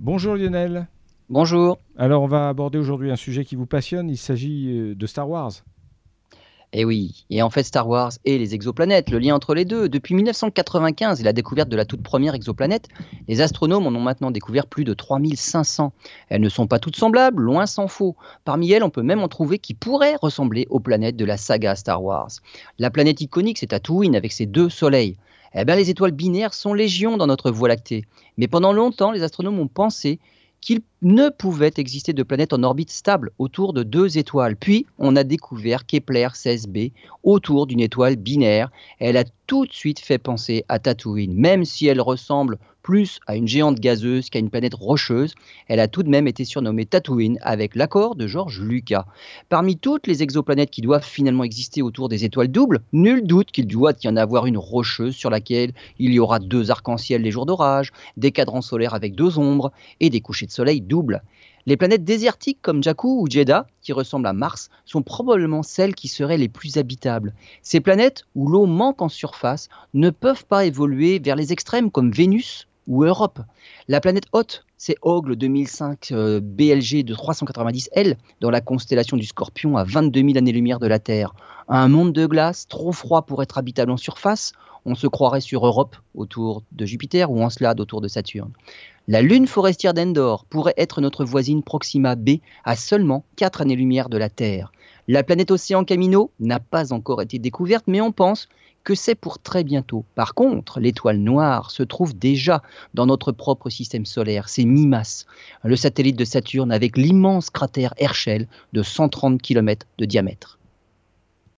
Bonjour Lionel. Bonjour. Alors on va aborder aujourd'hui un sujet qui vous passionne, il s'agit euh, de Star Wars. Eh oui, et en fait Star Wars et les exoplanètes, le lien entre les deux. Depuis 1995 et la découverte de la toute première exoplanète, les astronomes en ont maintenant découvert plus de 3500. Elles ne sont pas toutes semblables, loin s'en faut. Parmi elles, on peut même en trouver qui pourraient ressembler aux planètes de la saga Star Wars. La planète iconique, c'est Tatooine avec ses deux soleils. Eh bien, les étoiles binaires sont légion dans notre Voie lactée. Mais pendant longtemps, les astronomes ont pensé qu'il ne pouvait exister de planète en orbite stable autour de deux étoiles. Puis, on a découvert Kepler 16b autour d'une étoile binaire. Elle a tout de suite fait penser à Tatooine, même si elle ressemble plus à une géante gazeuse qu'à une planète rocheuse, elle a tout de même été surnommée Tatooine avec l'accord de George Lucas. Parmi toutes les exoplanètes qui doivent finalement exister autour des étoiles doubles, nul doute qu'il doit y en avoir une rocheuse sur laquelle il y aura deux arcs-en-ciel les jours d'orage, des cadrans solaires avec deux ombres et des couchers de soleil. Les planètes désertiques comme Jakku ou Jeddah, qui ressemblent à Mars, sont probablement celles qui seraient les plus habitables. Ces planètes, où l'eau manque en surface, ne peuvent pas évoluer vers les extrêmes comme Vénus ou Europe. La planète haute, c'est Ogle 2005 euh, BLG de 390 L dans la constellation du Scorpion à 22 000 années-lumière de la Terre. Un monde de glace trop froid pour être habitable en surface, on se croirait sur Europe autour de Jupiter ou Encelade autour de Saturne. La lune forestière d'Endor pourrait être notre voisine Proxima b à seulement 4 années-lumière de la Terre. La planète océan Camino n'a pas encore été découverte, mais on pense que c'est pour très bientôt. Par contre, l'étoile noire se trouve déjà dans notre propre système solaire, c'est Mimas, le satellite de Saturne avec l'immense cratère Herschel de 130 km de diamètre.